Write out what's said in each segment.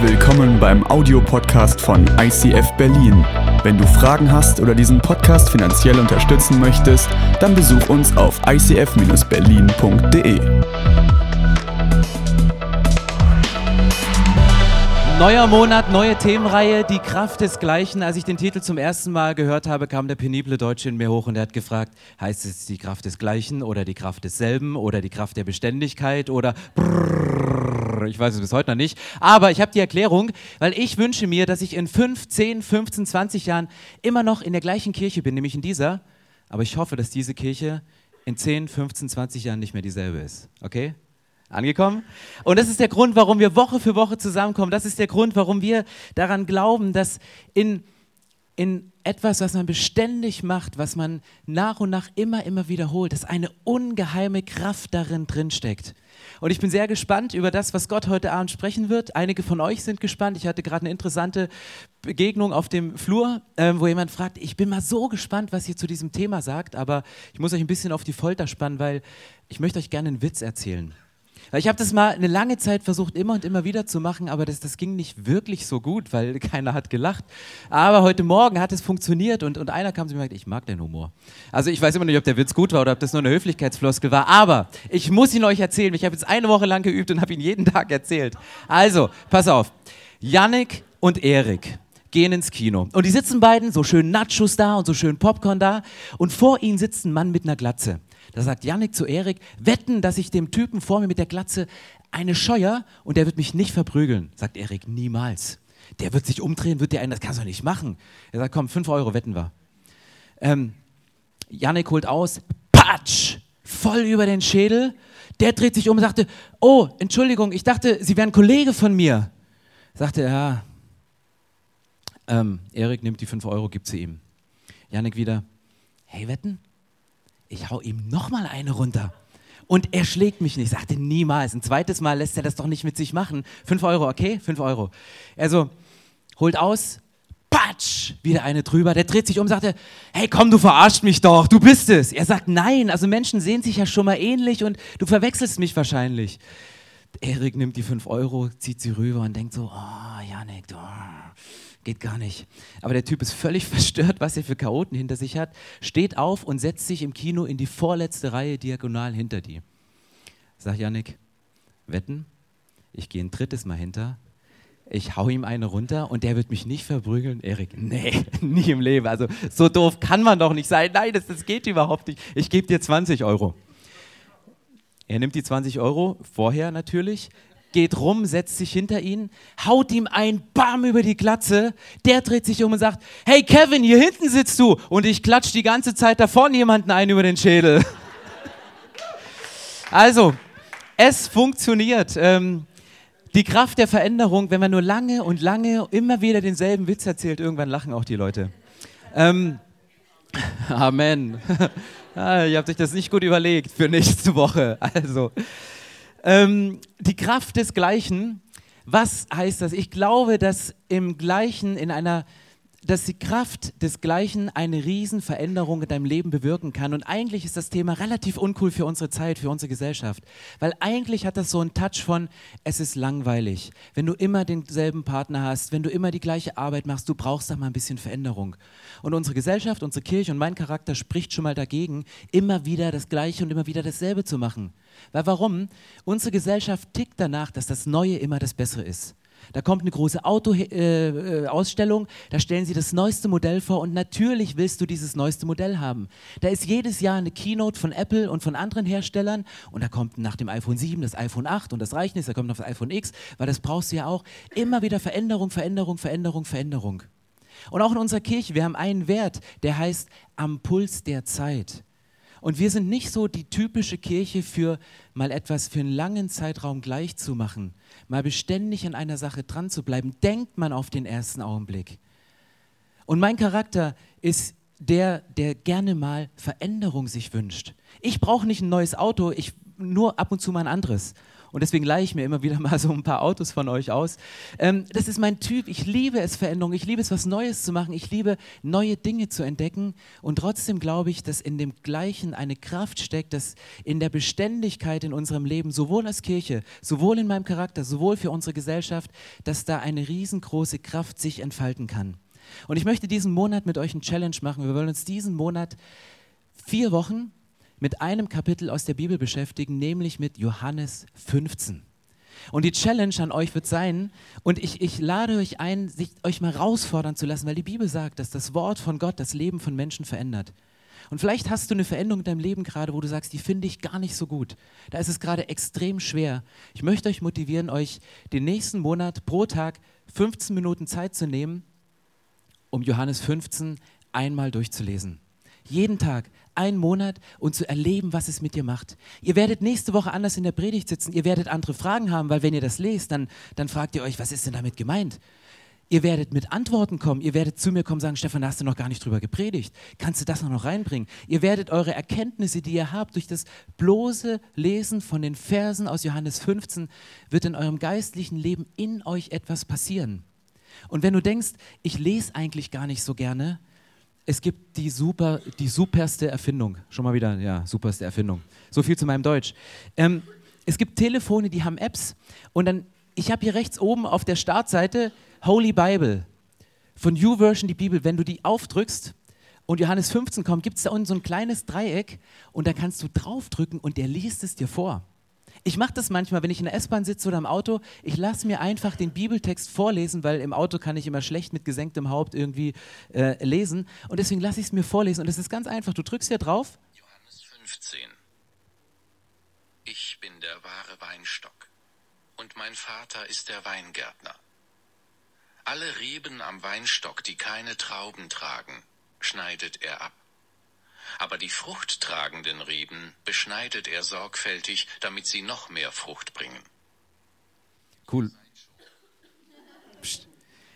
Willkommen beim Audiopodcast von ICF Berlin. Wenn du Fragen hast oder diesen Podcast finanziell unterstützen möchtest, dann besuch uns auf icf-berlin.de. Neuer Monat, neue Themenreihe, die Kraft desgleichen. Als ich den Titel zum ersten Mal gehört habe, kam der penible Deutsche in mir hoch und er hat gefragt, heißt es die Kraft desgleichen oder die Kraft desselben oder die Kraft der Beständigkeit oder brrrr, ich weiß es bis heute noch nicht. Aber ich habe die Erklärung, weil ich wünsche mir, dass ich in 5, 10, 15, 20 Jahren immer noch in der gleichen Kirche bin, nämlich in dieser. Aber ich hoffe, dass diese Kirche in 10, 15, 20 Jahren nicht mehr dieselbe ist. Okay? Angekommen? Und das ist der Grund, warum wir Woche für Woche zusammenkommen. Das ist der Grund, warum wir daran glauben, dass in, in etwas, was man beständig macht, was man nach und nach immer, immer wiederholt, dass eine ungeheime Kraft darin drinsteckt. Und ich bin sehr gespannt über das, was Gott heute Abend sprechen wird. Einige von euch sind gespannt. Ich hatte gerade eine interessante Begegnung auf dem Flur, äh, wo jemand fragt, ich bin mal so gespannt, was ihr zu diesem Thema sagt, aber ich muss euch ein bisschen auf die Folter spannen, weil ich möchte euch gerne einen Witz erzählen. Weil ich habe das mal eine lange Zeit versucht, immer und immer wieder zu machen, aber das, das ging nicht wirklich so gut, weil keiner hat gelacht. Aber heute Morgen hat es funktioniert und, und einer kam zu mir und sagte, ich mag den Humor. Also ich weiß immer nicht, ob der Witz gut war oder ob das nur eine Höflichkeitsfloskel war, aber ich muss ihn euch erzählen. Ich habe jetzt eine Woche lang geübt und habe ihn jeden Tag erzählt. Also, pass auf. Yannick und Erik gehen ins Kino. Und die sitzen beiden, so schön Nachos da und so schön Popcorn da. Und vor ihnen sitzt ein Mann mit einer Glatze. Da sagt Yannick zu Erik, wetten, dass ich dem Typen vor mir mit der Glatze eine scheuer und der wird mich nicht verprügeln. Sagt Erik, niemals. Der wird sich umdrehen, wird dir einen, das kannst du nicht machen. Er sagt, komm, 5 Euro wetten wir. Ähm, Yannick holt aus, patsch, voll über den Schädel. Der dreht sich um und sagte, oh, Entschuldigung, ich dachte, Sie wären Kollege von mir. Sagte er, ja. Ähm, Erik nimmt die 5 Euro, gibt sie ihm. Yannick wieder, hey, wetten? Ich hau ihm nochmal eine runter. Und er schlägt mich nicht. Sagte niemals. Ein zweites Mal lässt er das doch nicht mit sich machen. Fünf Euro, okay? Fünf Euro. Also holt aus, patsch, wieder eine drüber. Der dreht sich um, sagte, hey komm, du verarscht mich doch, du bist es. Er sagt, nein, also Menschen sehen sich ja schon mal ähnlich und du verwechselst mich wahrscheinlich. Erik nimmt die fünf Euro, zieht sie rüber und denkt so, oh, Janik, du geht gar nicht. Aber der Typ ist völlig verstört, was er für Chaoten hinter sich hat, steht auf und setzt sich im Kino in die vorletzte Reihe diagonal hinter die. Sag Janik, wetten, ich gehe ein drittes Mal hinter, ich hau ihm eine runter und der wird mich nicht verprügeln. Erik, nee, nie im Leben. Also so doof kann man doch nicht sein. Nein, das, das geht überhaupt nicht. Ich gebe dir 20 Euro. Er nimmt die 20 Euro, vorher natürlich, geht rum, setzt sich hinter ihn, haut ihm ein Bam über die Glatze. Der dreht sich um und sagt: Hey Kevin, hier hinten sitzt du. Und ich klatsch die ganze Zeit da vorne jemanden ein über den Schädel. also, es funktioniert. Ähm, die Kraft der Veränderung, wenn man nur lange und lange immer wieder denselben Witz erzählt, irgendwann lachen auch die Leute. Ähm, Amen. ah, ihr habt euch das nicht gut überlegt für nächste Woche. Also, ähm, die Kraft des Gleichen. Was heißt das? Ich glaube, dass im Gleichen, in einer, dass die Kraft des Gleichen eine Riesenveränderung in deinem Leben bewirken kann. Und eigentlich ist das Thema relativ uncool für unsere Zeit, für unsere Gesellschaft. Weil eigentlich hat das so einen Touch von, es ist langweilig. Wenn du immer denselben Partner hast, wenn du immer die gleiche Arbeit machst, du brauchst da mal ein bisschen Veränderung. Und unsere Gesellschaft, unsere Kirche und mein Charakter spricht schon mal dagegen, immer wieder das Gleiche und immer wieder dasselbe zu machen. Weil warum? Unsere Gesellschaft tickt danach, dass das Neue immer das Bessere ist. Da kommt eine große Autoausstellung, äh, äh da stellen sie das neueste Modell vor und natürlich willst du dieses neueste Modell haben. Da ist jedes Jahr eine Keynote von Apple und von anderen Herstellern und da kommt nach dem iPhone 7 das iPhone 8 und das reicht nicht, da kommt noch das iPhone X, weil das brauchst du ja auch. Immer wieder Veränderung, Veränderung, Veränderung, Veränderung. Und auch in unserer Kirche, wir haben einen Wert, der heißt am Puls der Zeit. Und wir sind nicht so die typische Kirche für mal etwas für einen langen Zeitraum gleich zu machen, mal beständig an einer Sache dran zu bleiben, denkt man auf den ersten Augenblick. Und mein Charakter ist der, der gerne mal Veränderung sich wünscht. Ich brauche nicht ein neues Auto, ich nur ab und zu mal ein anderes. Und deswegen leihe ich mir immer wieder mal so ein paar Autos von euch aus. Ähm, das ist mein Typ. Ich liebe es, Veränderung. Ich liebe es, was Neues zu machen. Ich liebe, neue Dinge zu entdecken. Und trotzdem glaube ich, dass in dem Gleichen eine Kraft steckt, dass in der Beständigkeit in unserem Leben, sowohl als Kirche, sowohl in meinem Charakter, sowohl für unsere Gesellschaft, dass da eine riesengroße Kraft sich entfalten kann. Und ich möchte diesen Monat mit euch einen Challenge machen. Wir wollen uns diesen Monat vier Wochen mit einem Kapitel aus der Bibel beschäftigen, nämlich mit Johannes 15. Und die Challenge an euch wird sein, und ich, ich lade euch ein, sich, euch mal herausfordern zu lassen, weil die Bibel sagt, dass das Wort von Gott das Leben von Menschen verändert. Und vielleicht hast du eine Veränderung in deinem Leben gerade, wo du sagst, die finde ich gar nicht so gut. Da ist es gerade extrem schwer. Ich möchte euch motivieren, euch den nächsten Monat pro Tag 15 Minuten Zeit zu nehmen, um Johannes 15 einmal durchzulesen. Jeden Tag, einen Monat und zu erleben, was es mit dir macht. Ihr werdet nächste Woche anders in der Predigt sitzen. Ihr werdet andere Fragen haben, weil wenn ihr das lest, dann, dann fragt ihr euch, was ist denn damit gemeint? Ihr werdet mit Antworten kommen. Ihr werdet zu mir kommen und sagen, Stefan, da hast du noch gar nicht drüber gepredigt. Kannst du das noch reinbringen? Ihr werdet eure Erkenntnisse, die ihr habt, durch das bloße Lesen von den Versen aus Johannes 15, wird in eurem geistlichen Leben in euch etwas passieren. Und wenn du denkst, ich lese eigentlich gar nicht so gerne, es gibt die, super, die superste Erfindung. Schon mal wieder, ja, superste Erfindung. So viel zu meinem Deutsch. Ähm, es gibt Telefone, die haben Apps und dann, ich habe hier rechts oben auf der Startseite Holy Bible von YouVersion die Bibel. Wenn du die aufdrückst und Johannes 15 kommt, gibt es da unten so ein kleines Dreieck und da kannst du draufdrücken und der liest es dir vor. Ich mache das manchmal, wenn ich in der S-Bahn sitze oder im Auto. Ich lasse mir einfach den Bibeltext vorlesen, weil im Auto kann ich immer schlecht mit gesenktem Haupt irgendwie äh, lesen. Und deswegen lasse ich es mir vorlesen. Und es ist ganz einfach. Du drückst hier drauf. Johannes 15. Ich bin der wahre Weinstock und mein Vater ist der Weingärtner. Alle Reben am Weinstock, die keine Trauben tragen, schneidet er ab aber die fruchttragenden Reben beschneidet er sorgfältig, damit sie noch mehr Frucht bringen. Cool. Psst.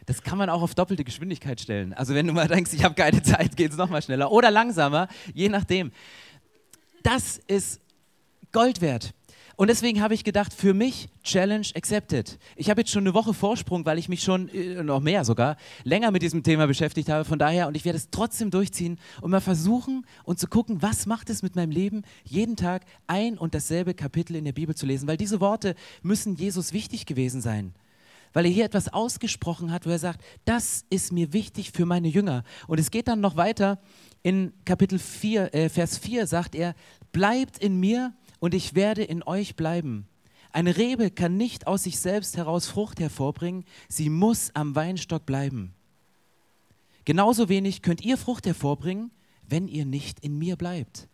Das kann man auch auf doppelte Geschwindigkeit stellen. Also wenn du mal denkst, ich habe keine Zeit, geht es nochmal schneller oder langsamer, je nachdem. Das ist Gold wert. Und deswegen habe ich gedacht, für mich Challenge accepted. Ich habe jetzt schon eine Woche Vorsprung, weil ich mich schon, äh, noch mehr sogar, länger mit diesem Thema beschäftigt habe. Von daher, und ich werde es trotzdem durchziehen und mal versuchen und zu gucken, was macht es mit meinem Leben, jeden Tag ein und dasselbe Kapitel in der Bibel zu lesen. Weil diese Worte müssen Jesus wichtig gewesen sein weil er hier etwas ausgesprochen hat, wo er sagt, das ist mir wichtig für meine Jünger. Und es geht dann noch weiter. In Kapitel 4, äh, Vers 4 sagt er, bleibt in mir und ich werde in euch bleiben. Eine Rebe kann nicht aus sich selbst heraus Frucht hervorbringen, sie muss am Weinstock bleiben. Genauso wenig könnt ihr Frucht hervorbringen, wenn ihr nicht in mir bleibt.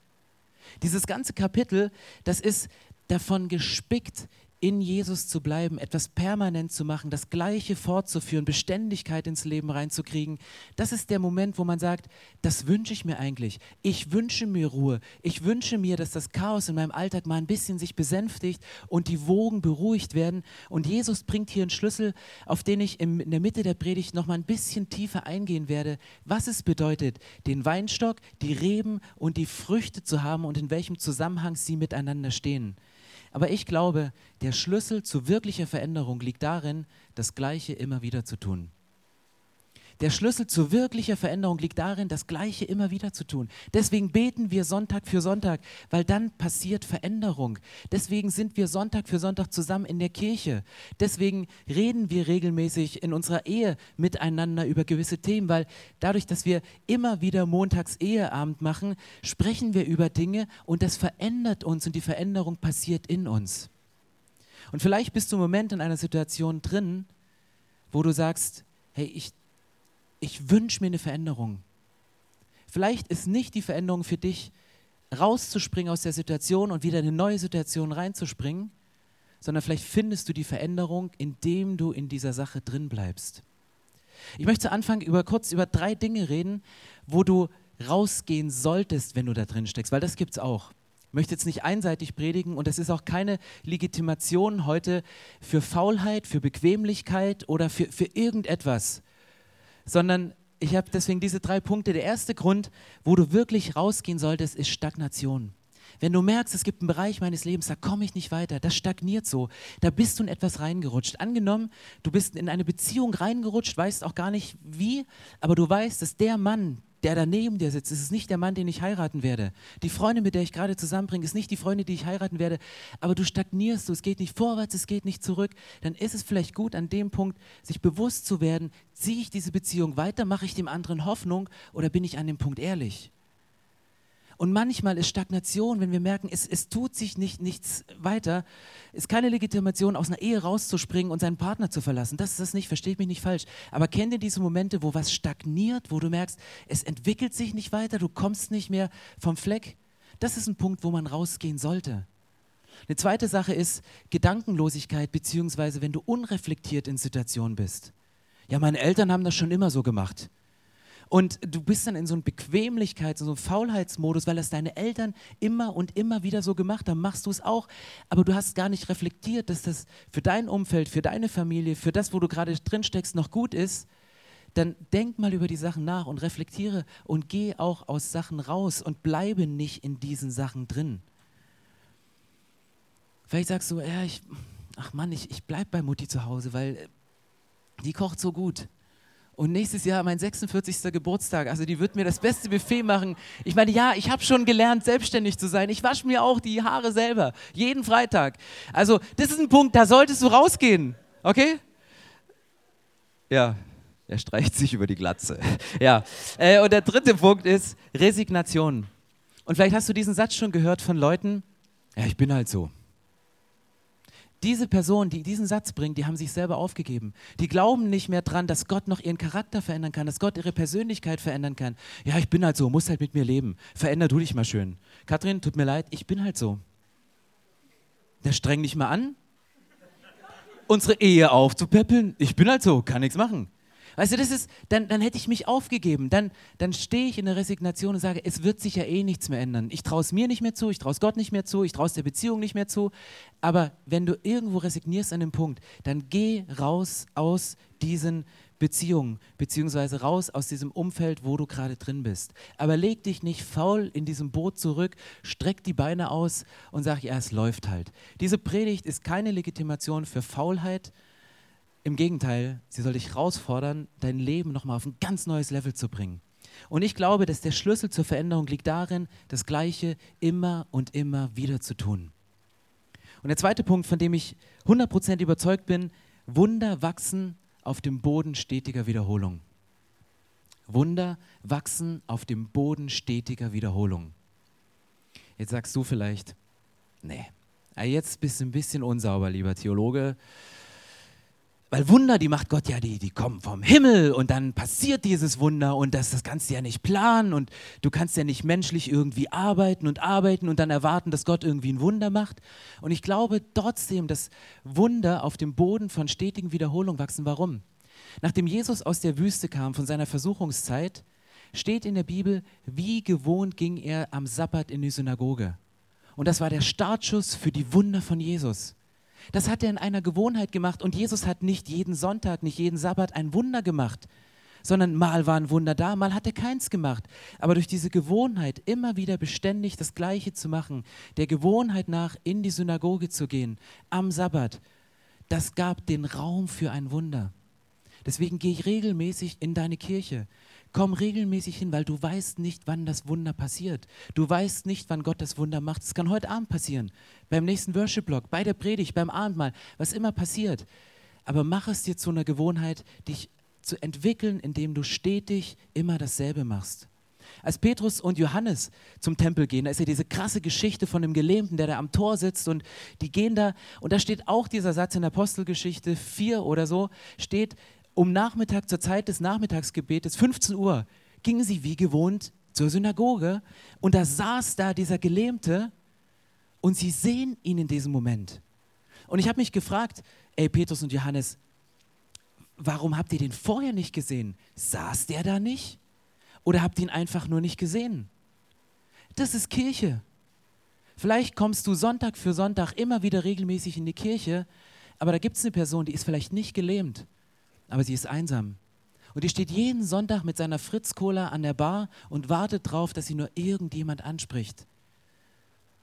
Dieses ganze Kapitel, das ist davon gespickt, in Jesus zu bleiben, etwas permanent zu machen, das Gleiche fortzuführen, Beständigkeit ins Leben reinzukriegen, das ist der Moment, wo man sagt, das wünsche ich mir eigentlich. Ich wünsche mir Ruhe. Ich wünsche mir, dass das Chaos in meinem Alltag mal ein bisschen sich besänftigt und die Wogen beruhigt werden. Und Jesus bringt hier einen Schlüssel, auf den ich in der Mitte der Predigt noch mal ein bisschen tiefer eingehen werde, was es bedeutet, den Weinstock, die Reben und die Früchte zu haben und in welchem Zusammenhang sie miteinander stehen. Aber ich glaube, der Schlüssel zu wirklicher Veränderung liegt darin, das Gleiche immer wieder zu tun. Der Schlüssel zu wirklicher Veränderung liegt darin, das Gleiche immer wieder zu tun. Deswegen beten wir Sonntag für Sonntag, weil dann passiert Veränderung. Deswegen sind wir Sonntag für Sonntag zusammen in der Kirche. Deswegen reden wir regelmäßig in unserer Ehe miteinander über gewisse Themen, weil dadurch, dass wir immer wieder montags Eheabend machen, sprechen wir über Dinge und das verändert uns und die Veränderung passiert in uns. Und vielleicht bist du im Moment in einer Situation drin, wo du sagst, hey, ich ich wünsche mir eine Veränderung. Vielleicht ist nicht die Veränderung für dich, rauszuspringen aus der Situation und wieder in eine neue Situation reinzuspringen, sondern vielleicht findest du die Veränderung, indem du in dieser Sache drin bleibst. Ich möchte zu Anfang über, kurz über drei Dinge reden, wo du rausgehen solltest, wenn du da drin steckst, weil das gibt es auch. Ich möchte jetzt nicht einseitig predigen und das ist auch keine Legitimation heute für Faulheit, für Bequemlichkeit oder für, für irgendetwas, sondern ich habe deswegen diese drei Punkte. Der erste Grund, wo du wirklich rausgehen solltest, ist Stagnation. Wenn du merkst, es gibt einen Bereich meines Lebens, da komme ich nicht weiter, das stagniert so, da bist du in etwas reingerutscht. Angenommen, du bist in eine Beziehung reingerutscht, weißt auch gar nicht wie, aber du weißt, dass der Mann, der da neben dir sitzt, ist nicht der Mann, den ich heiraten werde. Die Freundin, mit der ich gerade zusammenbringe, ist nicht die Freundin, die ich heiraten werde. Aber du stagnierst, du, es geht nicht vorwärts, es geht nicht zurück. Dann ist es vielleicht gut, an dem Punkt sich bewusst zu werden, ziehe ich diese Beziehung weiter, mache ich dem anderen Hoffnung oder bin ich an dem Punkt ehrlich? Und manchmal ist Stagnation, wenn wir merken, es, es tut sich nicht, nichts weiter, ist keine Legitimation, aus einer Ehe rauszuspringen und seinen Partner zu verlassen. Das ist das nicht, versteht mich nicht falsch. Aber kennt ihr diese Momente, wo was stagniert, wo du merkst, es entwickelt sich nicht weiter, du kommst nicht mehr vom Fleck? Das ist ein Punkt, wo man rausgehen sollte. Eine zweite Sache ist Gedankenlosigkeit, beziehungsweise wenn du unreflektiert in Situationen bist. Ja, meine Eltern haben das schon immer so gemacht. Und du bist dann in so einem Bequemlichkeits-, so einem Faulheitsmodus, weil das deine Eltern immer und immer wieder so gemacht haben. Machst du es auch, aber du hast gar nicht reflektiert, dass das für dein Umfeld, für deine Familie, für das, wo du gerade drin steckst, noch gut ist. Dann denk mal über die Sachen nach und reflektiere und geh auch aus Sachen raus und bleibe nicht in diesen Sachen drin. Vielleicht sagst du, ja, ich, ach Mann, ich, ich bleib bei Mutti zu Hause, weil die kocht so gut. Und nächstes Jahr mein 46. Geburtstag. Also die wird mir das beste Buffet machen. Ich meine, ja, ich habe schon gelernt, selbstständig zu sein. Ich wasche mir auch die Haare selber. Jeden Freitag. Also das ist ein Punkt, da solltest du rausgehen. Okay? Ja, er streicht sich über die Glatze. Ja. Äh, und der dritte Punkt ist Resignation. Und vielleicht hast du diesen Satz schon gehört von Leuten, ja, ich bin halt so. Diese Personen, die diesen Satz bringen, die haben sich selber aufgegeben. Die glauben nicht mehr dran, dass Gott noch ihren Charakter verändern kann, dass Gott ihre Persönlichkeit verändern kann. Ja, ich bin halt so, muss halt mit mir leben. Veränder du dich mal schön. Kathrin, tut mir leid, ich bin halt so. Der streng dich mal an, unsere Ehe aufzupäppeln. Ich bin halt so, kann nichts machen. Weißt du, das ist, dann, dann hätte ich mich aufgegeben. Dann, dann stehe ich in der Resignation und sage, es wird sich ja eh nichts mehr ändern. Ich traue es mir nicht mehr zu, ich traue es Gott nicht mehr zu, ich traue es der Beziehung nicht mehr zu. Aber wenn du irgendwo resignierst an dem Punkt, dann geh raus aus diesen Beziehungen, beziehungsweise raus aus diesem Umfeld, wo du gerade drin bist. Aber leg dich nicht faul in diesem Boot zurück, streck die Beine aus und sag, ja, es läuft halt. Diese Predigt ist keine Legitimation für Faulheit, im Gegenteil, sie soll dich herausfordern, dein Leben nochmal auf ein ganz neues Level zu bringen. Und ich glaube, dass der Schlüssel zur Veränderung liegt darin, das Gleiche immer und immer wieder zu tun. Und der zweite Punkt, von dem ich 100% überzeugt bin, Wunder wachsen auf dem Boden stetiger Wiederholung. Wunder wachsen auf dem Boden stetiger Wiederholung. Jetzt sagst du vielleicht, nee, jetzt bist du ein bisschen unsauber, lieber Theologe. Weil Wunder, die macht Gott ja, die, die kommen vom Himmel und dann passiert dieses Wunder und das, das kannst du ja nicht planen und du kannst ja nicht menschlich irgendwie arbeiten und arbeiten und dann erwarten, dass Gott irgendwie ein Wunder macht. Und ich glaube trotzdem, dass Wunder auf dem Boden von stetigen Wiederholungen wachsen. Warum? Nachdem Jesus aus der Wüste kam, von seiner Versuchungszeit, steht in der Bibel, wie gewohnt ging er am Sabbat in die Synagoge. Und das war der Startschuss für die Wunder von Jesus. Das hat er in einer Gewohnheit gemacht und Jesus hat nicht jeden Sonntag, nicht jeden Sabbat ein Wunder gemacht, sondern mal war ein Wunder da, mal hat er keins gemacht. Aber durch diese Gewohnheit, immer wieder beständig das Gleiche zu machen, der Gewohnheit nach in die Synagoge zu gehen, am Sabbat, das gab den Raum für ein Wunder. Deswegen gehe ich regelmäßig in deine Kirche. Komm regelmäßig hin, weil du weißt nicht, wann das Wunder passiert. Du weißt nicht, wann Gott das Wunder macht. Es kann heute Abend passieren, beim nächsten Worship-Blog, bei der Predigt, beim Abendmahl, was immer passiert. Aber mach es dir zu einer Gewohnheit, dich zu entwickeln, indem du stetig immer dasselbe machst. Als Petrus und Johannes zum Tempel gehen, da ist ja diese krasse Geschichte von dem Gelähmten, der da am Tor sitzt und die gehen da und da steht auch dieser Satz in der Apostelgeschichte 4 oder so, steht, um Nachmittag, zur Zeit des Nachmittagsgebetes, 15 Uhr, gingen sie wie gewohnt zur Synagoge und da saß da dieser Gelähmte und sie sehen ihn in diesem Moment. Und ich habe mich gefragt, ey Petrus und Johannes, warum habt ihr den vorher nicht gesehen? Saß der da nicht? Oder habt ihr ihn einfach nur nicht gesehen? Das ist Kirche. Vielleicht kommst du Sonntag für Sonntag immer wieder regelmäßig in die Kirche, aber da gibt es eine Person, die ist vielleicht nicht gelähmt aber sie ist einsam. Und die steht jeden Sonntag mit seiner Fritz-Cola an der Bar und wartet darauf, dass sie nur irgendjemand anspricht.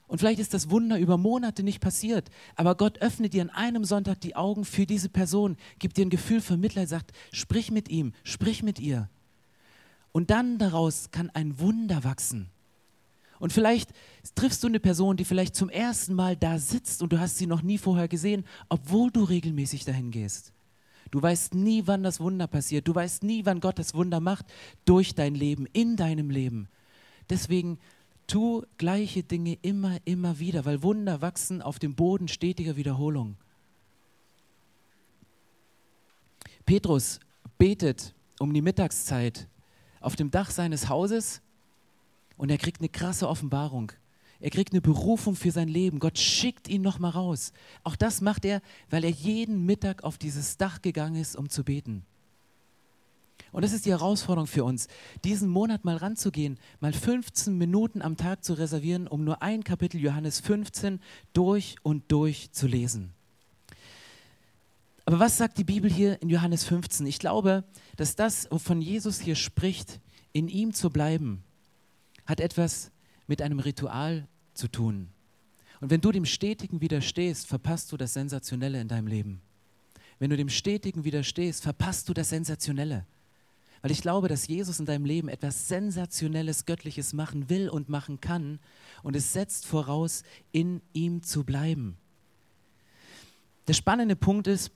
Und vielleicht ist das Wunder über Monate nicht passiert, aber Gott öffnet dir an einem Sonntag die Augen für diese Person, gibt dir ein Gefühl von Mitleid, sagt, sprich mit ihm, sprich mit ihr. Und dann daraus kann ein Wunder wachsen. Und vielleicht triffst du eine Person, die vielleicht zum ersten Mal da sitzt und du hast sie noch nie vorher gesehen, obwohl du regelmäßig dahin gehst. Du weißt nie, wann das Wunder passiert. Du weißt nie, wann Gott das Wunder macht durch dein Leben, in deinem Leben. Deswegen tu gleiche Dinge immer, immer wieder, weil Wunder wachsen auf dem Boden stetiger Wiederholung. Petrus betet um die Mittagszeit auf dem Dach seines Hauses und er kriegt eine krasse Offenbarung. Er kriegt eine Berufung für sein Leben. Gott schickt ihn nochmal raus. Auch das macht er, weil er jeden Mittag auf dieses Dach gegangen ist, um zu beten. Und das ist die Herausforderung für uns, diesen Monat mal ranzugehen, mal 15 Minuten am Tag zu reservieren, um nur ein Kapitel Johannes 15 durch und durch zu lesen. Aber was sagt die Bibel hier in Johannes 15? Ich glaube, dass das, wovon Jesus hier spricht, in ihm zu bleiben, hat etwas mit einem Ritual zu tun. Und wenn du dem Stetigen widerstehst, verpasst du das Sensationelle in deinem Leben. Wenn du dem Stetigen widerstehst, verpasst du das Sensationelle. Weil ich glaube, dass Jesus in deinem Leben etwas Sensationelles, Göttliches machen will und machen kann. Und es setzt voraus, in ihm zu bleiben. Der spannende Punkt ist,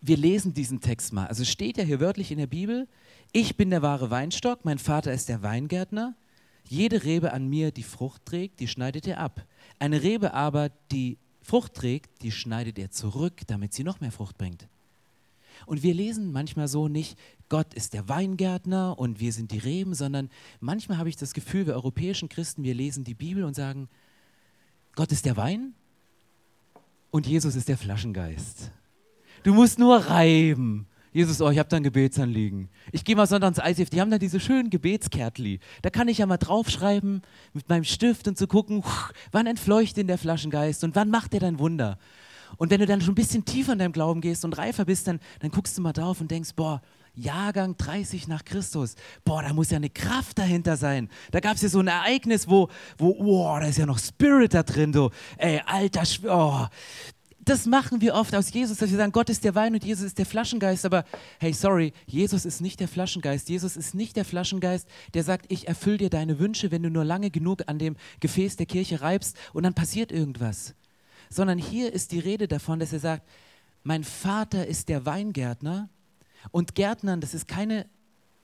wir lesen diesen Text mal. Also steht ja hier wörtlich in der Bibel, ich bin der wahre Weinstock, mein Vater ist der Weingärtner. Jede Rebe an mir, die Frucht trägt, die schneidet er ab. Eine Rebe aber, die Frucht trägt, die schneidet er zurück, damit sie noch mehr Frucht bringt. Und wir lesen manchmal so nicht, Gott ist der Weingärtner und wir sind die Reben, sondern manchmal habe ich das Gefühl, wir europäischen Christen, wir lesen die Bibel und sagen, Gott ist der Wein und Jesus ist der Flaschengeist. Du musst nur reiben. Jesus, oh, ich habe da ein Gebetsanliegen. Ich gehe mal sonntags ins ICF, die haben da diese schönen Gebetskärtli. Da kann ich ja mal draufschreiben mit meinem Stift und zu gucken, wann entfleucht denn der Flaschengeist und wann macht er dein Wunder. Und wenn du dann schon ein bisschen tiefer in deinem Glauben gehst und reifer bist, dann, dann guckst du mal drauf und denkst, boah, Jahrgang 30 nach Christus. Boah, da muss ja eine Kraft dahinter sein. Da gab es ja so ein Ereignis, wo, wo, oh, da ist ja noch Spirit da drin, so, ey, alter, oh, das machen wir oft aus Jesus, dass wir sagen, Gott ist der Wein und Jesus ist der Flaschengeist. Aber hey, sorry, Jesus ist nicht der Flaschengeist. Jesus ist nicht der Flaschengeist, der sagt, ich erfülle dir deine Wünsche, wenn du nur lange genug an dem Gefäß der Kirche reibst und dann passiert irgendwas. Sondern hier ist die Rede davon, dass er sagt, mein Vater ist der Weingärtner und Gärtnern, das ist keine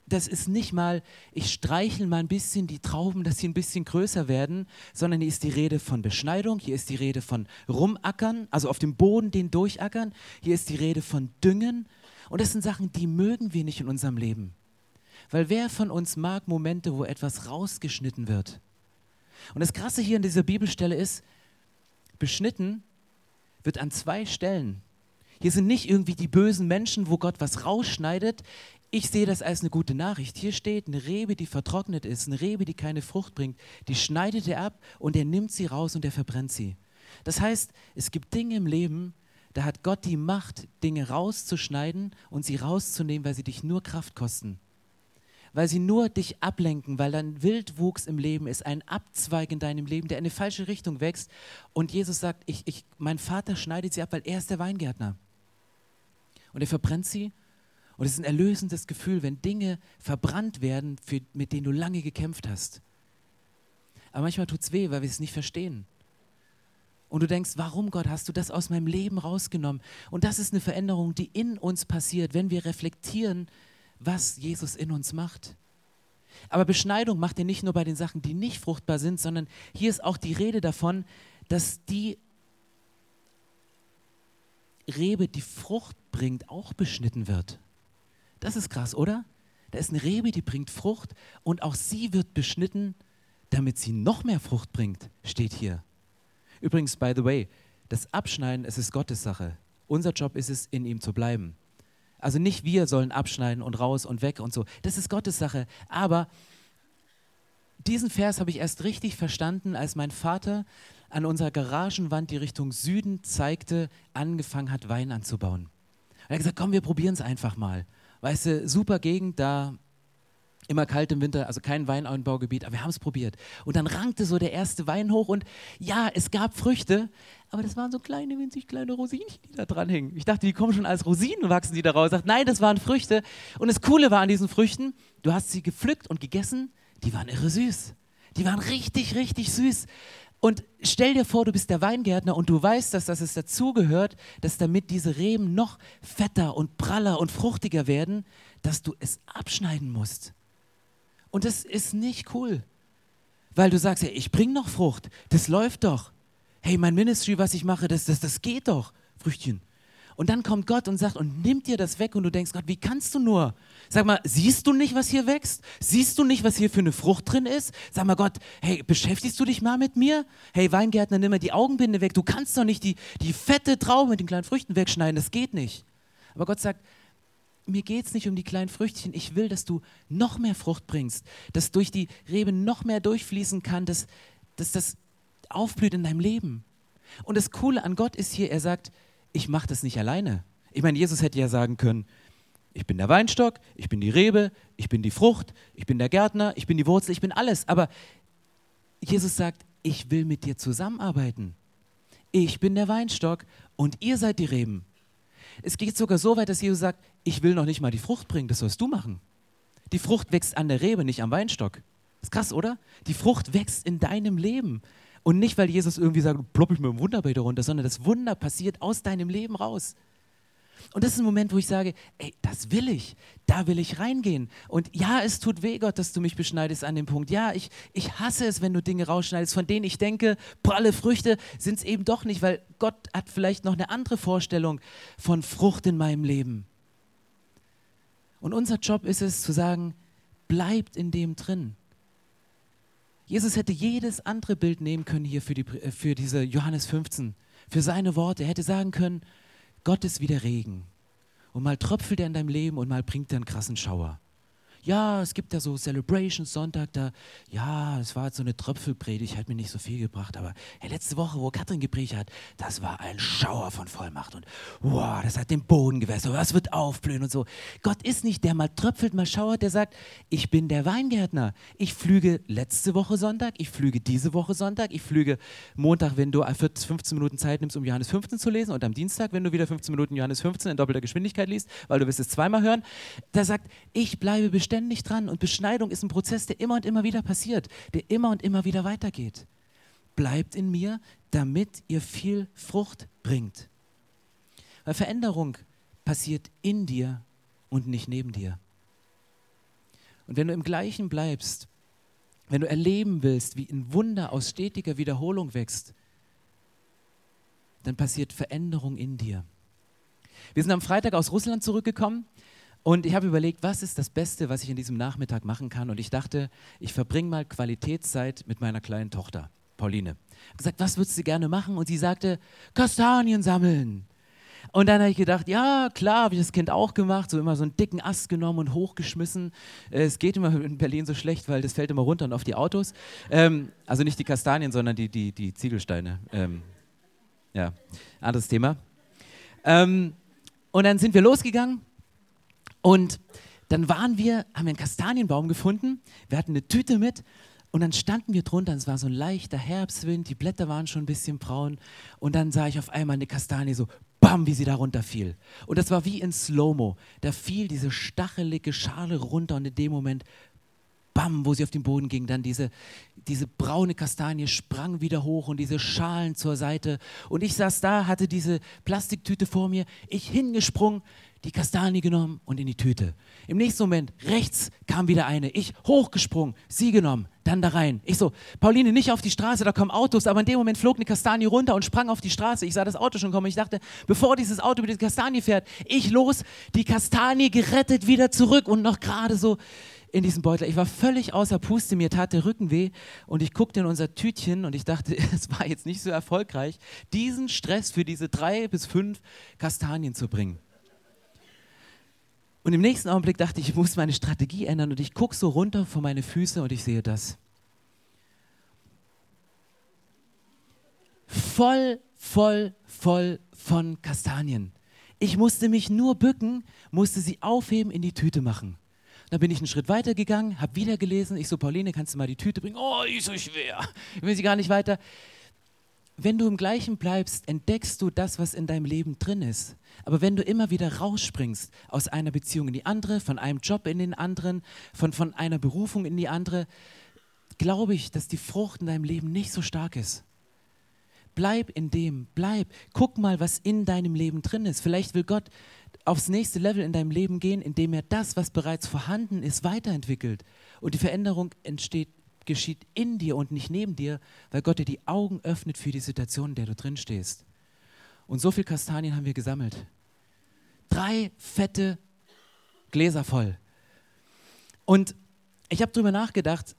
das ist nicht mal, ich streichel mal ein bisschen die Trauben, dass sie ein bisschen größer werden, sondern hier ist die Rede von Beschneidung, hier ist die Rede von Rumackern, also auf dem Boden den durchackern, hier ist die Rede von Düngen. Und das sind Sachen, die mögen wir nicht in unserem Leben. Weil wer von uns mag Momente, wo etwas rausgeschnitten wird? Und das Krasse hier in dieser Bibelstelle ist, beschnitten wird an zwei Stellen. Hier sind nicht irgendwie die bösen Menschen, wo Gott was rausschneidet. Ich sehe das als eine gute Nachricht. Hier steht eine Rebe, die vertrocknet ist, eine Rebe, die keine Frucht bringt, die schneidet er ab und er nimmt sie raus und er verbrennt sie. Das heißt, es gibt Dinge im Leben, da hat Gott die Macht, Dinge rauszuschneiden und sie rauszunehmen, weil sie dich nur Kraft kosten. Weil sie nur dich ablenken, weil dann Wildwuchs im Leben ist, ein Abzweig in deinem Leben, der in eine falsche Richtung wächst. Und Jesus sagt, ich, ich, mein Vater schneidet sie ab, weil er ist der Weingärtner. Und er verbrennt sie und es ist ein erlösendes Gefühl, wenn Dinge verbrannt werden, für, mit denen du lange gekämpft hast. Aber manchmal tut es weh, weil wir es nicht verstehen. Und du denkst, warum Gott hast du das aus meinem Leben rausgenommen? Und das ist eine Veränderung, die in uns passiert, wenn wir reflektieren, was Jesus in uns macht. Aber Beschneidung macht er nicht nur bei den Sachen, die nicht fruchtbar sind, sondern hier ist auch die Rede davon, dass die Rebe, die Frucht bringt, auch beschnitten wird. Das ist krass, oder? Da ist eine Rebe, die bringt Frucht und auch sie wird beschnitten, damit sie noch mehr Frucht bringt, steht hier. Übrigens, by the way, das Abschneiden, es ist Gottes Sache. Unser Job ist es, in ihm zu bleiben. Also nicht wir sollen abschneiden und raus und weg und so. Das ist Gottes Sache. Aber diesen Vers habe ich erst richtig verstanden, als mein Vater an unserer Garagenwand, die Richtung Süden zeigte, angefangen hat, Wein anzubauen. Er hat gesagt, komm, wir probieren es einfach mal. Weißt du, super Gegend, da immer kalt im Winter, also kein Weinanbaugebiet, aber wir haben es probiert. Und dann rankte so der erste Wein hoch und ja, es gab Früchte, aber das waren so kleine, winzig kleine Rosinchen, die da dran hingen. Ich dachte, die kommen schon als Rosinen, wachsen die da raus. Dachte, nein, das waren Früchte. Und das Coole war an diesen Früchten, du hast sie gepflückt und gegessen, die waren irre süß. Die waren richtig, richtig süß. Und stell dir vor, du bist der Weingärtner und du weißt, dass, dass es dazugehört, dass damit diese Reben noch fetter und praller und fruchtiger werden, dass du es abschneiden musst. Und das ist nicht cool, weil du sagst, hey, ich bringe noch Frucht, das läuft doch. Hey, mein Ministry, was ich mache, das, das, das geht doch, Früchtchen. Und dann kommt Gott und sagt und nimmt dir das weg und du denkst, Gott, wie kannst du nur? Sag mal, siehst du nicht, was hier wächst? Siehst du nicht, was hier für eine Frucht drin ist? Sag mal, Gott, hey, beschäftigst du dich mal mit mir? Hey, Weingärtner, nimm mal die Augenbinde weg. Du kannst doch nicht die, die fette Traube mit den kleinen Früchten wegschneiden. Das geht nicht. Aber Gott sagt, mir geht es nicht um die kleinen Früchtchen. Ich will, dass du noch mehr Frucht bringst, dass durch die Rebe noch mehr durchfließen kann, dass, dass das aufblüht in deinem Leben. Und das Coole an Gott ist hier, er sagt, ich mache das nicht alleine. Ich meine, Jesus hätte ja sagen können, ich bin der Weinstock, ich bin die Rebe, ich bin die Frucht, ich bin der Gärtner, ich bin die Wurzel, ich bin alles. Aber Jesus sagt, ich will mit dir zusammenarbeiten. Ich bin der Weinstock und ihr seid die Reben. Es geht sogar so weit, dass Jesus sagt, ich will noch nicht mal die Frucht bringen, das sollst du machen. Die Frucht wächst an der Rebe, nicht am Weinstock. Ist krass, oder? Die Frucht wächst in deinem Leben. Und nicht, weil Jesus irgendwie sagt, plopp ich mit dem Wunderbeter runter, sondern das Wunder passiert aus deinem Leben raus. Und das ist ein Moment, wo ich sage, ey, das will ich, da will ich reingehen. Und ja, es tut weh, Gott, dass du mich beschneidest an dem Punkt. Ja, ich, ich hasse es, wenn du Dinge rausschneidest, von denen ich denke, pralle Früchte sind es eben doch nicht, weil Gott hat vielleicht noch eine andere Vorstellung von Frucht in meinem Leben. Und unser Job ist es zu sagen, bleibt in dem drin. Jesus hätte jedes andere Bild nehmen können hier für, die, für diese Johannes 15, für seine Worte. Er hätte sagen können, Gott ist wie der Regen. Und mal tröpfelt er in deinem Leben und mal bringt er einen krassen Schauer ja, es gibt ja so Celebration Sonntag, da, ja, es war jetzt so eine Tröpfelpredigt, hat mir nicht so viel gebracht, aber hey, letzte Woche, wo Katrin gepredigt hat, das war ein Schauer von Vollmacht und wow, das hat den Boden gewässert, was wird aufblühen und so. Gott ist nicht der mal tröpfelt, mal schauert, der sagt, ich bin der Weingärtner. Ich flüge letzte Woche Sonntag, ich flüge diese Woche Sonntag, ich flüge Montag, wenn du 15 Minuten Zeit nimmst, um Johannes 15 zu lesen und am Dienstag, wenn du wieder 15 Minuten Johannes 15 in doppelter Geschwindigkeit liest, weil du wirst es zweimal hören. Der sagt, ich bleibe bestimmt ständig dran und Beschneidung ist ein Prozess, der immer und immer wieder passiert, der immer und immer wieder weitergeht. Bleibt in mir, damit ihr viel Frucht bringt. Weil Veränderung passiert in dir und nicht neben dir. Und wenn du im Gleichen bleibst, wenn du erleben willst, wie ein Wunder aus stetiger Wiederholung wächst, dann passiert Veränderung in dir. Wir sind am Freitag aus Russland zurückgekommen und ich habe überlegt, was ist das Beste, was ich in diesem Nachmittag machen kann? Und ich dachte, ich verbringe mal Qualitätszeit mit meiner kleinen Tochter, Pauline. Ich habe gesagt, was würdest du gerne machen? Und sie sagte, Kastanien sammeln. Und dann habe ich gedacht, ja, klar, habe ich das Kind auch gemacht, so immer so einen dicken Ast genommen und hochgeschmissen. Äh, es geht immer in Berlin so schlecht, weil das fällt immer runter und auf die Autos. Ähm, also nicht die Kastanien, sondern die, die, die Ziegelsteine. Ähm, ja, anderes Thema. Ähm, und dann sind wir losgegangen und dann waren wir, haben wir einen Kastanienbaum gefunden, wir hatten eine Tüte mit und dann standen wir drunter, es war so ein leichter Herbstwind, die Blätter waren schon ein bisschen braun und dann sah ich auf einmal eine Kastanie so, bam, wie sie da runterfiel. Und das war wie in Slow-Mo. Da fiel diese stachelige Schale runter und in dem Moment, bam, wo sie auf den Boden ging, dann diese, diese braune Kastanie sprang wieder hoch und diese Schalen zur Seite. Und ich saß da, hatte diese Plastiktüte vor mir, ich hingesprungen, die Kastanie genommen und in die Tüte. Im nächsten Moment, rechts kam wieder eine. Ich hochgesprungen, sie genommen, dann da rein. Ich so, Pauline, nicht auf die Straße, da kommen Autos. Aber in dem Moment flog eine Kastanie runter und sprang auf die Straße. Ich sah das Auto schon kommen. Ich dachte, bevor dieses Auto über die Kastanie fährt, ich los, die Kastanie gerettet, wieder zurück und noch gerade so in diesem Beutel. Ich war völlig außer Puste, mir tat der Rücken weh und ich guckte in unser Tütchen und ich dachte, es war jetzt nicht so erfolgreich, diesen Stress für diese drei bis fünf Kastanien zu bringen. Und im nächsten Augenblick dachte ich, ich muss meine Strategie ändern und ich gucke so runter vor meine Füße und ich sehe das. Voll, voll, voll von Kastanien. Ich musste mich nur bücken, musste sie aufheben, in die Tüte machen. Dann bin ich einen Schritt weiter gegangen, habe wieder gelesen. Ich so, Pauline, kannst du mal die Tüte bringen? Oh, die ist so schwer. Ich will sie gar nicht weiter. Wenn du im Gleichen bleibst, entdeckst du das, was in deinem Leben drin ist. Aber wenn du immer wieder rausspringst aus einer Beziehung in die andere, von einem Job in den anderen, von, von einer Berufung in die andere, glaube ich, dass die Frucht in deinem Leben nicht so stark ist. Bleib in dem, bleib. Guck mal, was in deinem Leben drin ist. Vielleicht will Gott aufs nächste Level in deinem Leben gehen, indem er das, was bereits vorhanden ist, weiterentwickelt. Und die Veränderung entsteht, geschieht in dir und nicht neben dir, weil Gott dir die Augen öffnet für die Situation, in der du drin stehst. Und so viel Kastanien haben wir gesammelt. Drei fette Gläser voll. Und ich habe darüber nachgedacht,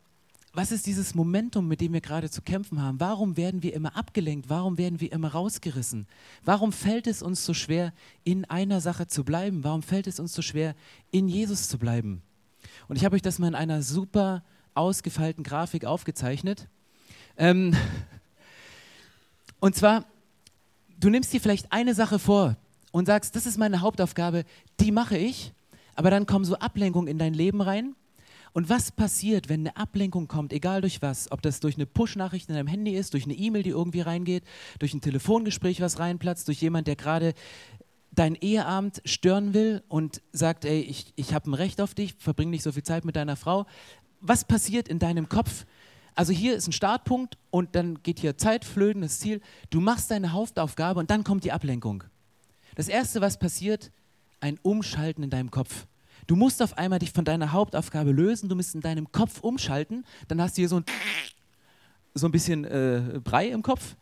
was ist dieses Momentum, mit dem wir gerade zu kämpfen haben? Warum werden wir immer abgelenkt? Warum werden wir immer rausgerissen? Warum fällt es uns so schwer, in einer Sache zu bleiben? Warum fällt es uns so schwer, in Jesus zu bleiben? Und ich habe euch das mal in einer super ausgefeilten Grafik aufgezeichnet. Ähm und zwar, du nimmst dir vielleicht eine Sache vor und sagst, das ist meine Hauptaufgabe, die mache ich, aber dann kommen so Ablenkungen in dein Leben rein und was passiert, wenn eine Ablenkung kommt, egal durch was, ob das durch eine Push-Nachricht in deinem Handy ist, durch eine E-Mail, die irgendwie reingeht, durch ein Telefongespräch, was reinplatzt, durch jemand, der gerade dein Eheabend stören will und sagt, ey, ich, ich habe ein Recht auf dich, verbring nicht so viel Zeit mit deiner Frau. Was passiert in deinem Kopf? Also hier ist ein Startpunkt und dann geht hier Zeit flöten, das Ziel. Du machst deine Hauptaufgabe und dann kommt die Ablenkung. Das Erste, was passiert, ein Umschalten in deinem Kopf. Du musst auf einmal dich von deiner Hauptaufgabe lösen, du musst in deinem Kopf umschalten, dann hast du hier so ein, so ein bisschen äh, Brei im Kopf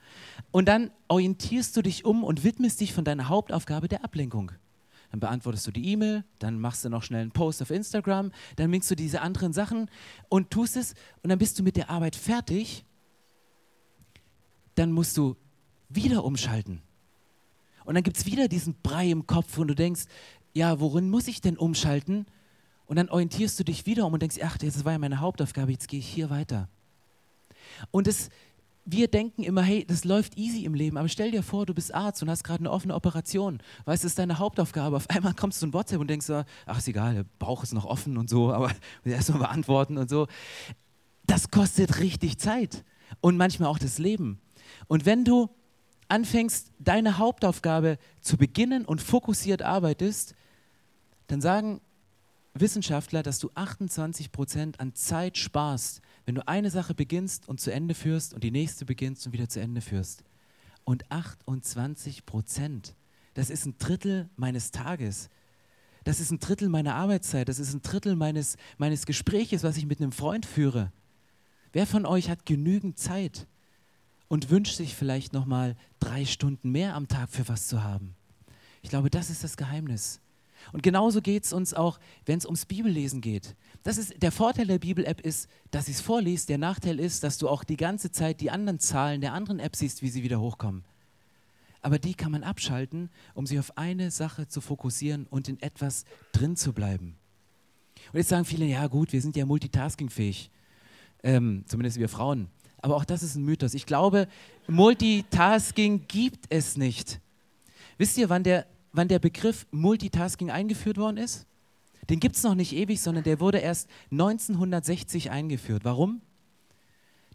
und dann orientierst du dich um und widmest dich von deiner Hauptaufgabe der Ablenkung. Dann beantwortest du die E-Mail, dann machst du noch schnell einen Post auf Instagram, dann mingst du diese anderen Sachen und tust es und dann bist du mit der Arbeit fertig. Dann musst du wieder umschalten. Und dann gibt es wieder diesen Brei im Kopf, und du denkst, ja, worin muss ich denn umschalten? Und dann orientierst du dich wieder um und denkst, ach, das war ja meine Hauptaufgabe, jetzt gehe ich hier weiter. Und es, wir denken immer, hey, das läuft easy im Leben, aber stell dir vor, du bist Arzt und hast gerade eine offene Operation. Weißt du, das ist deine Hauptaufgabe. Auf einmal kommst du in WhatsApp und denkst, ach, ist egal, der Bauch ist noch offen und so, aber erst mal beantworten und so. Das kostet richtig Zeit und manchmal auch das Leben. Und wenn du anfängst, deine Hauptaufgabe zu beginnen und fokussiert arbeitest, dann sagen Wissenschaftler, dass du 28 Prozent an Zeit sparst, wenn du eine Sache beginnst und zu Ende führst und die nächste beginnst und wieder zu Ende führst. Und 28 Prozent, das ist ein Drittel meines Tages. Das ist ein Drittel meiner Arbeitszeit. Das ist ein Drittel meines, meines Gespräches, was ich mit einem Freund führe. Wer von euch hat genügend Zeit und wünscht sich vielleicht noch mal drei Stunden mehr am Tag für was zu haben? Ich glaube, das ist das Geheimnis. Und genauso geht es uns auch, wenn es ums Bibellesen geht. Das ist, der Vorteil der Bibel-App ist, dass sie es vorliest. Der Nachteil ist, dass du auch die ganze Zeit die anderen Zahlen der anderen App siehst, wie sie wieder hochkommen. Aber die kann man abschalten, um sich auf eine Sache zu fokussieren und in etwas drin zu bleiben. Und jetzt sagen viele, ja gut, wir sind ja multitaskingfähig. Ähm, zumindest wir Frauen. Aber auch das ist ein Mythos. Ich glaube, Multitasking gibt es nicht. Wisst ihr, wann der wann der Begriff Multitasking eingeführt worden ist? Den gibt es noch nicht ewig, sondern der wurde erst 1960 eingeführt. Warum?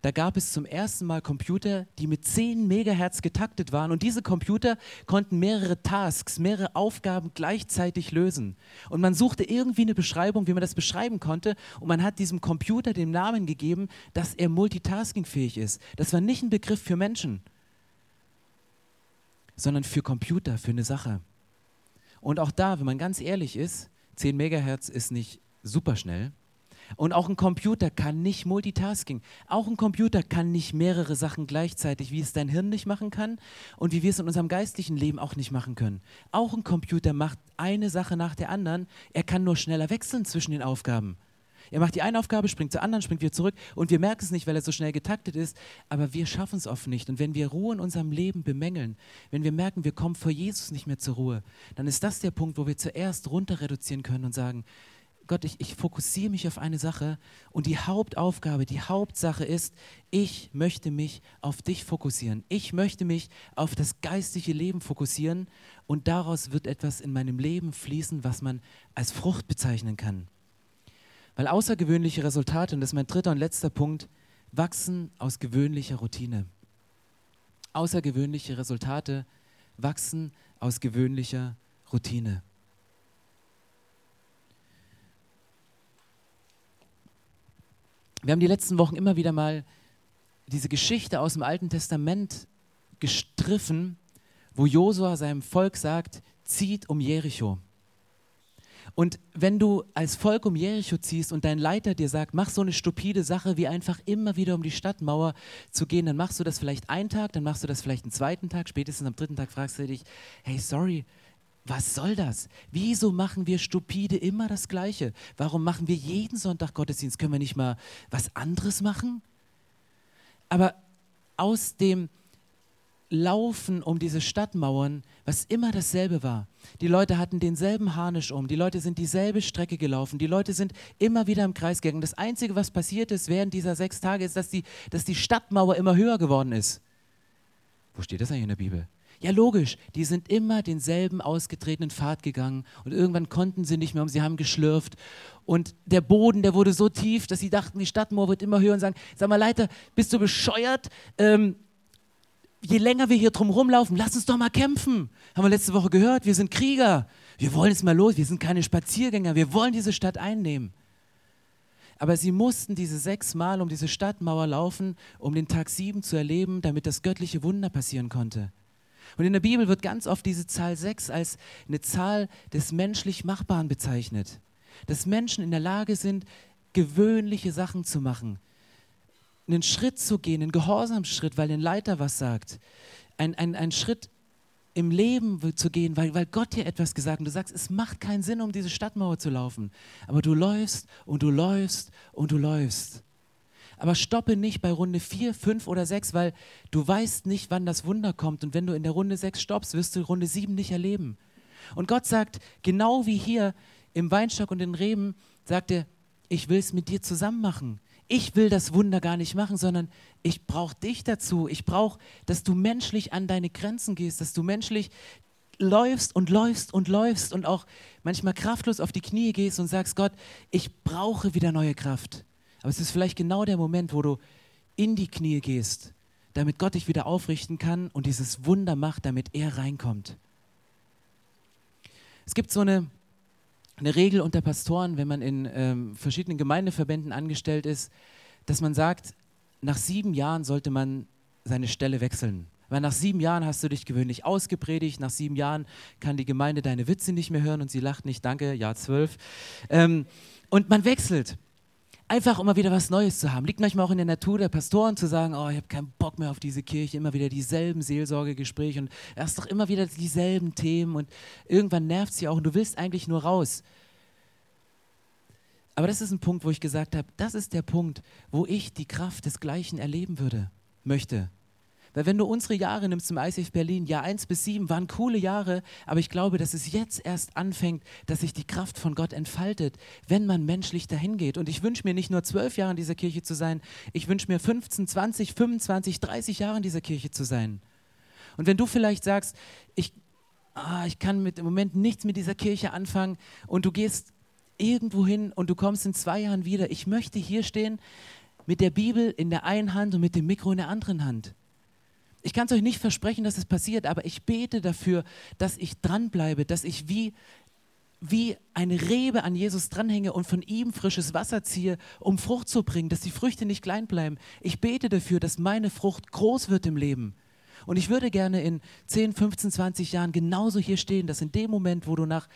Da gab es zum ersten Mal Computer, die mit 10 Megahertz getaktet waren. Und diese Computer konnten mehrere Tasks, mehrere Aufgaben gleichzeitig lösen. Und man suchte irgendwie eine Beschreibung, wie man das beschreiben konnte. Und man hat diesem Computer den Namen gegeben, dass er multitaskingfähig ist. Das war nicht ein Begriff für Menschen, sondern für Computer, für eine Sache. Und auch da, wenn man ganz ehrlich ist, 10 Megahertz ist nicht super schnell. Und auch ein Computer kann nicht Multitasking. Auch ein Computer kann nicht mehrere Sachen gleichzeitig, wie es dein Hirn nicht machen kann und wie wir es in unserem geistlichen Leben auch nicht machen können. Auch ein Computer macht eine Sache nach der anderen. Er kann nur schneller wechseln zwischen den Aufgaben. Er macht die eine Aufgabe, springt zur anderen, springt wieder zurück und wir merken es nicht, weil er so schnell getaktet ist, aber wir schaffen es oft nicht. Und wenn wir Ruhe in unserem Leben bemängeln, wenn wir merken, wir kommen vor Jesus nicht mehr zur Ruhe, dann ist das der Punkt, wo wir zuerst runter reduzieren können und sagen, Gott, ich, ich fokussiere mich auf eine Sache und die Hauptaufgabe, die Hauptsache ist, ich möchte mich auf dich fokussieren. Ich möchte mich auf das geistliche Leben fokussieren und daraus wird etwas in meinem Leben fließen, was man als Frucht bezeichnen kann. Weil außergewöhnliche Resultate, und das ist mein dritter und letzter Punkt, wachsen aus gewöhnlicher Routine. Außergewöhnliche Resultate wachsen aus gewöhnlicher Routine. Wir haben die letzten Wochen immer wieder mal diese Geschichte aus dem Alten Testament gestriffen, wo Josua seinem Volk sagt, zieht um Jericho. Und wenn du als Volk um Jericho ziehst und dein Leiter dir sagt, mach so eine stupide Sache, wie einfach immer wieder um die Stadtmauer zu gehen, dann machst du das vielleicht einen Tag, dann machst du das vielleicht einen zweiten Tag, spätestens am dritten Tag fragst du dich, hey, sorry, was soll das? Wieso machen wir stupide immer das Gleiche? Warum machen wir jeden Sonntag Gottesdienst? Können wir nicht mal was anderes machen? Aber aus dem Laufen um diese Stadtmauern, was immer dasselbe war. Die Leute hatten denselben Harnisch um, die Leute sind dieselbe Strecke gelaufen, die Leute sind immer wieder im Kreis gegangen. Das Einzige, was passiert ist während dieser sechs Tage, ist, dass die, dass die Stadtmauer immer höher geworden ist. Wo steht das eigentlich in der Bibel? Ja, logisch, die sind immer denselben ausgetretenen Pfad gegangen und irgendwann konnten sie nicht mehr und sie haben geschlürft. Und der Boden, der wurde so tief, dass sie dachten, die Stadtmauer wird immer höher und sagen: Sag mal, Leiter, bist du bescheuert? Ähm, je länger wir hier drum rumlaufen, lass uns doch mal kämpfen. Haben wir letzte Woche gehört, wir sind Krieger. Wir wollen jetzt mal los, wir sind keine Spaziergänger, wir wollen diese Stadt einnehmen. Aber sie mussten diese sechs Mal um diese Stadtmauer laufen, um den Tag sieben zu erleben, damit das göttliche Wunder passieren konnte. Und in der Bibel wird ganz oft diese Zahl sechs als eine Zahl des menschlich Machbaren bezeichnet. Dass Menschen in der Lage sind, gewöhnliche Sachen zu machen, einen Schritt zu gehen, einen Gehorsamsschritt, weil ein Leiter was sagt, ein, ein, ein Schritt im Leben zu gehen, weil, weil Gott dir etwas gesagt hat und du sagst, es macht keinen Sinn, um diese Stadtmauer zu laufen. Aber du läufst und du läufst und du läufst. Aber stoppe nicht bei Runde 4, 5 oder 6, weil du weißt nicht, wann das Wunder kommt. Und wenn du in der Runde 6 stoppst, wirst du Runde 7 nicht erleben. Und Gott sagt, genau wie hier im Weinstock und den Reben, sagt er, ich will es mit dir zusammen machen ich will das Wunder gar nicht machen, sondern ich brauche dich dazu. Ich brauche, dass du menschlich an deine Grenzen gehst, dass du menschlich läufst und läufst und läufst und auch manchmal kraftlos auf die Knie gehst und sagst, Gott, ich brauche wieder neue Kraft. Aber es ist vielleicht genau der Moment, wo du in die Knie gehst, damit Gott dich wieder aufrichten kann und dieses Wunder macht, damit er reinkommt. Es gibt so eine eine Regel unter Pastoren, wenn man in ähm, verschiedenen Gemeindeverbänden angestellt ist, dass man sagt, nach sieben Jahren sollte man seine Stelle wechseln. Weil nach sieben Jahren hast du dich gewöhnlich ausgepredigt, nach sieben Jahren kann die Gemeinde deine Witze nicht mehr hören und sie lacht nicht, danke, Jahr zwölf. Ähm, und man wechselt einfach immer wieder was Neues zu haben. Liegt manchmal auch in der Natur der Pastoren zu sagen, oh, ich habe keinen Bock mehr auf diese Kirche, immer wieder dieselben Seelsorgegespräche und erst doch immer wieder dieselben Themen und irgendwann nervt sie auch und du willst eigentlich nur raus. Aber das ist ein Punkt, wo ich gesagt habe, das ist der Punkt, wo ich die Kraft desgleichen erleben würde, möchte. Weil wenn du unsere Jahre nimmst im ICF Berlin, Jahr 1 bis 7 waren coole Jahre, aber ich glaube, dass es jetzt erst anfängt, dass sich die Kraft von Gott entfaltet, wenn man menschlich dahin geht. Und ich wünsche mir nicht nur zwölf Jahre in dieser Kirche zu sein, ich wünsche mir 15, 20, 25, 30 Jahre in dieser Kirche zu sein. Und wenn du vielleicht sagst, ich, ah, ich kann mit, im Moment nichts mit dieser Kirche anfangen und du gehst irgendwo hin und du kommst in zwei Jahren wieder, ich möchte hier stehen mit der Bibel in der einen Hand und mit dem Mikro in der anderen Hand. Ich kann es euch nicht versprechen, dass es passiert, aber ich bete dafür, dass ich dranbleibe, dass ich wie, wie eine Rebe an Jesus dranhänge und von ihm frisches Wasser ziehe, um Frucht zu bringen, dass die Früchte nicht klein bleiben. Ich bete dafür, dass meine Frucht groß wird im Leben. Und ich würde gerne in 10, 15, 20 Jahren genauso hier stehen, dass in dem Moment, wo du nach,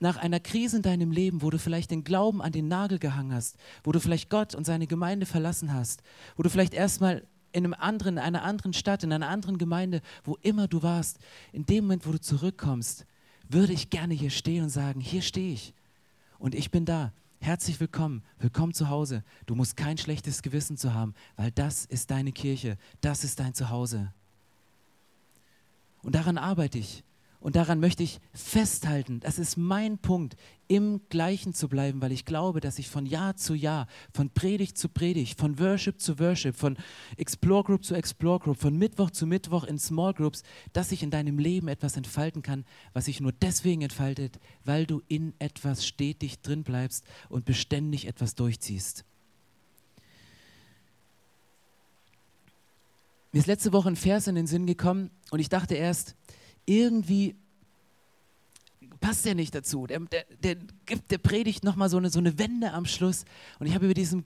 nach einer Krise in deinem Leben, wo du vielleicht den Glauben an den Nagel gehangen hast, wo du vielleicht Gott und seine Gemeinde verlassen hast, wo du vielleicht erstmal in einem anderen, in einer anderen Stadt, in einer anderen Gemeinde, wo immer du warst, in dem Moment, wo du zurückkommst, würde ich gerne hier stehen und sagen, hier stehe ich und ich bin da. Herzlich willkommen, willkommen zu Hause. Du musst kein schlechtes Gewissen zu haben, weil das ist deine Kirche, das ist dein Zuhause. Und daran arbeite ich. Und daran möchte ich festhalten. Das ist mein Punkt, im Gleichen zu bleiben, weil ich glaube, dass ich von Jahr zu Jahr, von Predigt zu Predigt, von Worship zu Worship, von Explore Group zu Explore Group, von Mittwoch zu Mittwoch in Small Groups, dass sich in deinem Leben etwas entfalten kann, was sich nur deswegen entfaltet, weil du in etwas stetig drin bleibst und beständig etwas durchziehst. Mir ist letzte Woche ein Vers in den Sinn gekommen und ich dachte erst, irgendwie passt der nicht dazu. Der, der, der gibt der Predigt nochmal so eine, so eine Wende am Schluss. Und ich habe über diesen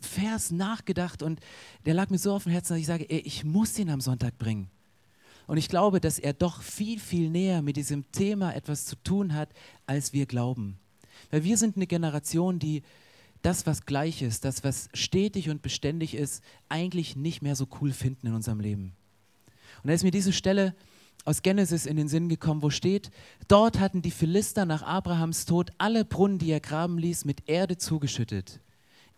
Vers nachgedacht und der lag mir so auf dem Herzen, dass ich sage, ey, ich muss ihn am Sonntag bringen. Und ich glaube, dass er doch viel, viel näher mit diesem Thema etwas zu tun hat, als wir glauben. Weil wir sind eine Generation, die das, was gleich ist, das, was stetig und beständig ist, eigentlich nicht mehr so cool finden in unserem Leben. Und da ist mir diese Stelle aus Genesis in den Sinn gekommen, wo steht, dort hatten die Philister nach Abrahams Tod alle Brunnen, die er graben ließ, mit Erde zugeschüttet.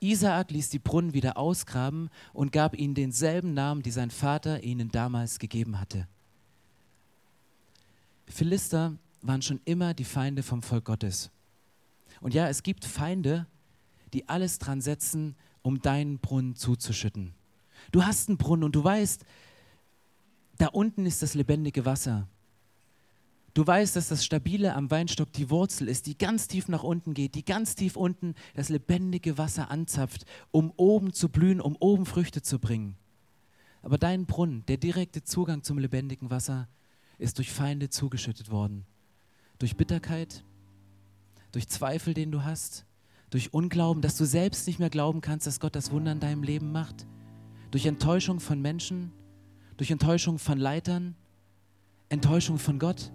Isaak ließ die Brunnen wieder ausgraben und gab ihnen denselben Namen, die sein Vater ihnen damals gegeben hatte. Philister waren schon immer die Feinde vom Volk Gottes. Und ja, es gibt Feinde, die alles dran setzen, um deinen Brunnen zuzuschütten. Du hast einen Brunnen und du weißt, da unten ist das lebendige Wasser. Du weißt, dass das Stabile am Weinstock die Wurzel ist, die ganz tief nach unten geht, die ganz tief unten das lebendige Wasser anzapft, um oben zu blühen, um oben Früchte zu bringen. Aber dein Brunnen, der direkte Zugang zum lebendigen Wasser, ist durch Feinde zugeschüttet worden. Durch Bitterkeit, durch Zweifel, den du hast, durch Unglauben, dass du selbst nicht mehr glauben kannst, dass Gott das Wunder in deinem Leben macht, durch Enttäuschung von Menschen, durch Enttäuschung von Leitern, Enttäuschung von Gott.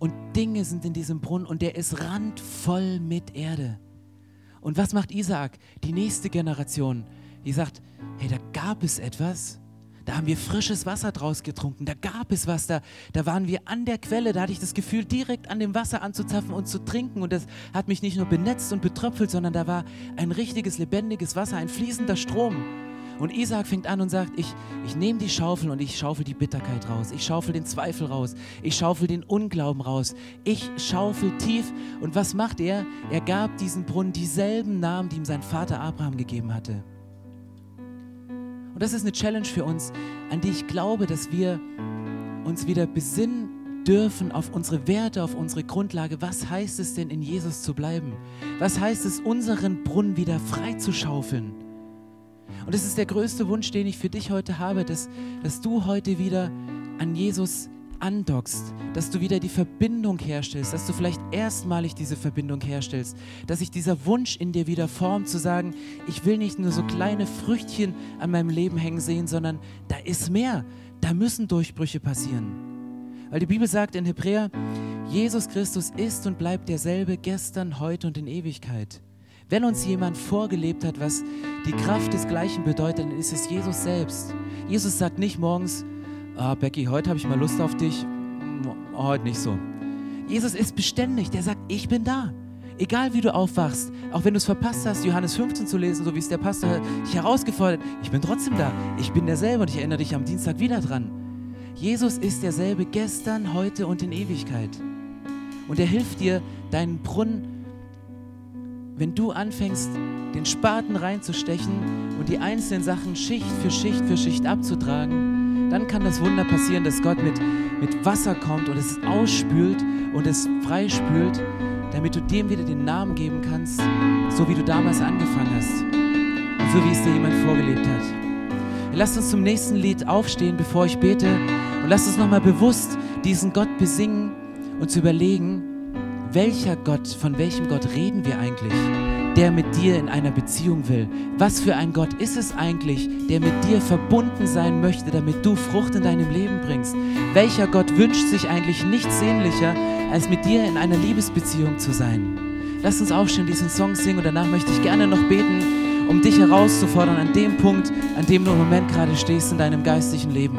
Und Dinge sind in diesem Brunnen und der ist randvoll mit Erde. Und was macht Isaak? Die nächste Generation, die sagt, hey, da gab es etwas, da haben wir frisches Wasser draus getrunken, da gab es was, da, da waren wir an der Quelle, da hatte ich das Gefühl, direkt an dem Wasser anzuzapfen und zu trinken. Und das hat mich nicht nur benetzt und betröpfelt, sondern da war ein richtiges, lebendiges Wasser, ein fließender Strom. Und Isaac fängt an und sagt, ich, ich nehme die Schaufel und ich schaufel die Bitterkeit raus. Ich schaufel den Zweifel raus. Ich schaufel den Unglauben raus. Ich schaufel tief. Und was macht er? Er gab diesem Brunnen dieselben Namen, die ihm sein Vater Abraham gegeben hatte. Und das ist eine Challenge für uns, an die ich glaube, dass wir uns wieder besinnen dürfen auf unsere Werte, auf unsere Grundlage. Was heißt es denn, in Jesus zu bleiben? Was heißt es, unseren Brunnen wieder frei zu schaufeln? Und das ist der größte Wunsch, den ich für dich heute habe, dass, dass du heute wieder an Jesus andockst, dass du wieder die Verbindung herstellst, dass du vielleicht erstmalig diese Verbindung herstellst, dass sich dieser Wunsch in dir wieder formt, zu sagen, ich will nicht nur so kleine Früchtchen an meinem Leben hängen sehen, sondern da ist mehr, da müssen Durchbrüche passieren. Weil die Bibel sagt in Hebräer, Jesus Christus ist und bleibt derselbe gestern, heute und in Ewigkeit. Wenn uns jemand vorgelebt hat, was die Kraft des Gleichen bedeutet, dann ist es Jesus selbst. Jesus sagt nicht morgens, ah, Becky, heute habe ich mal Lust auf dich, heute nicht so. Jesus ist beständig, der sagt, ich bin da. Egal wie du aufwachst, auch wenn du es verpasst hast, Johannes 15 zu lesen, so wie es der Pastor dich herausgefordert, ich bin trotzdem da. Ich bin derselbe und ich erinnere dich am Dienstag wieder dran. Jesus ist derselbe gestern, heute und in Ewigkeit. Und er hilft dir, deinen Brunnen wenn du anfängst, den Spaten reinzustechen und die einzelnen Sachen Schicht für Schicht für Schicht abzutragen, dann kann das Wunder passieren, dass Gott mit, mit Wasser kommt und es ausspült und es freispült, damit du dem wieder den Namen geben kannst, so wie du damals angefangen hast und so wie es dir jemand vorgelebt hat. Lasst uns zum nächsten Lied aufstehen, bevor ich bete und lasst uns nochmal bewusst diesen Gott besingen und zu überlegen, welcher Gott, von welchem Gott reden wir eigentlich, der mit dir in einer Beziehung will? Was für ein Gott ist es eigentlich, der mit dir verbunden sein möchte, damit du Frucht in deinem Leben bringst? Welcher Gott wünscht sich eigentlich nichts sehnlicher, als mit dir in einer Liebesbeziehung zu sein? Lass uns aufstehen, diesen Song singen und danach möchte ich gerne noch beten, um dich herauszufordern an dem Punkt, an dem du im Moment gerade stehst in deinem geistlichen Leben.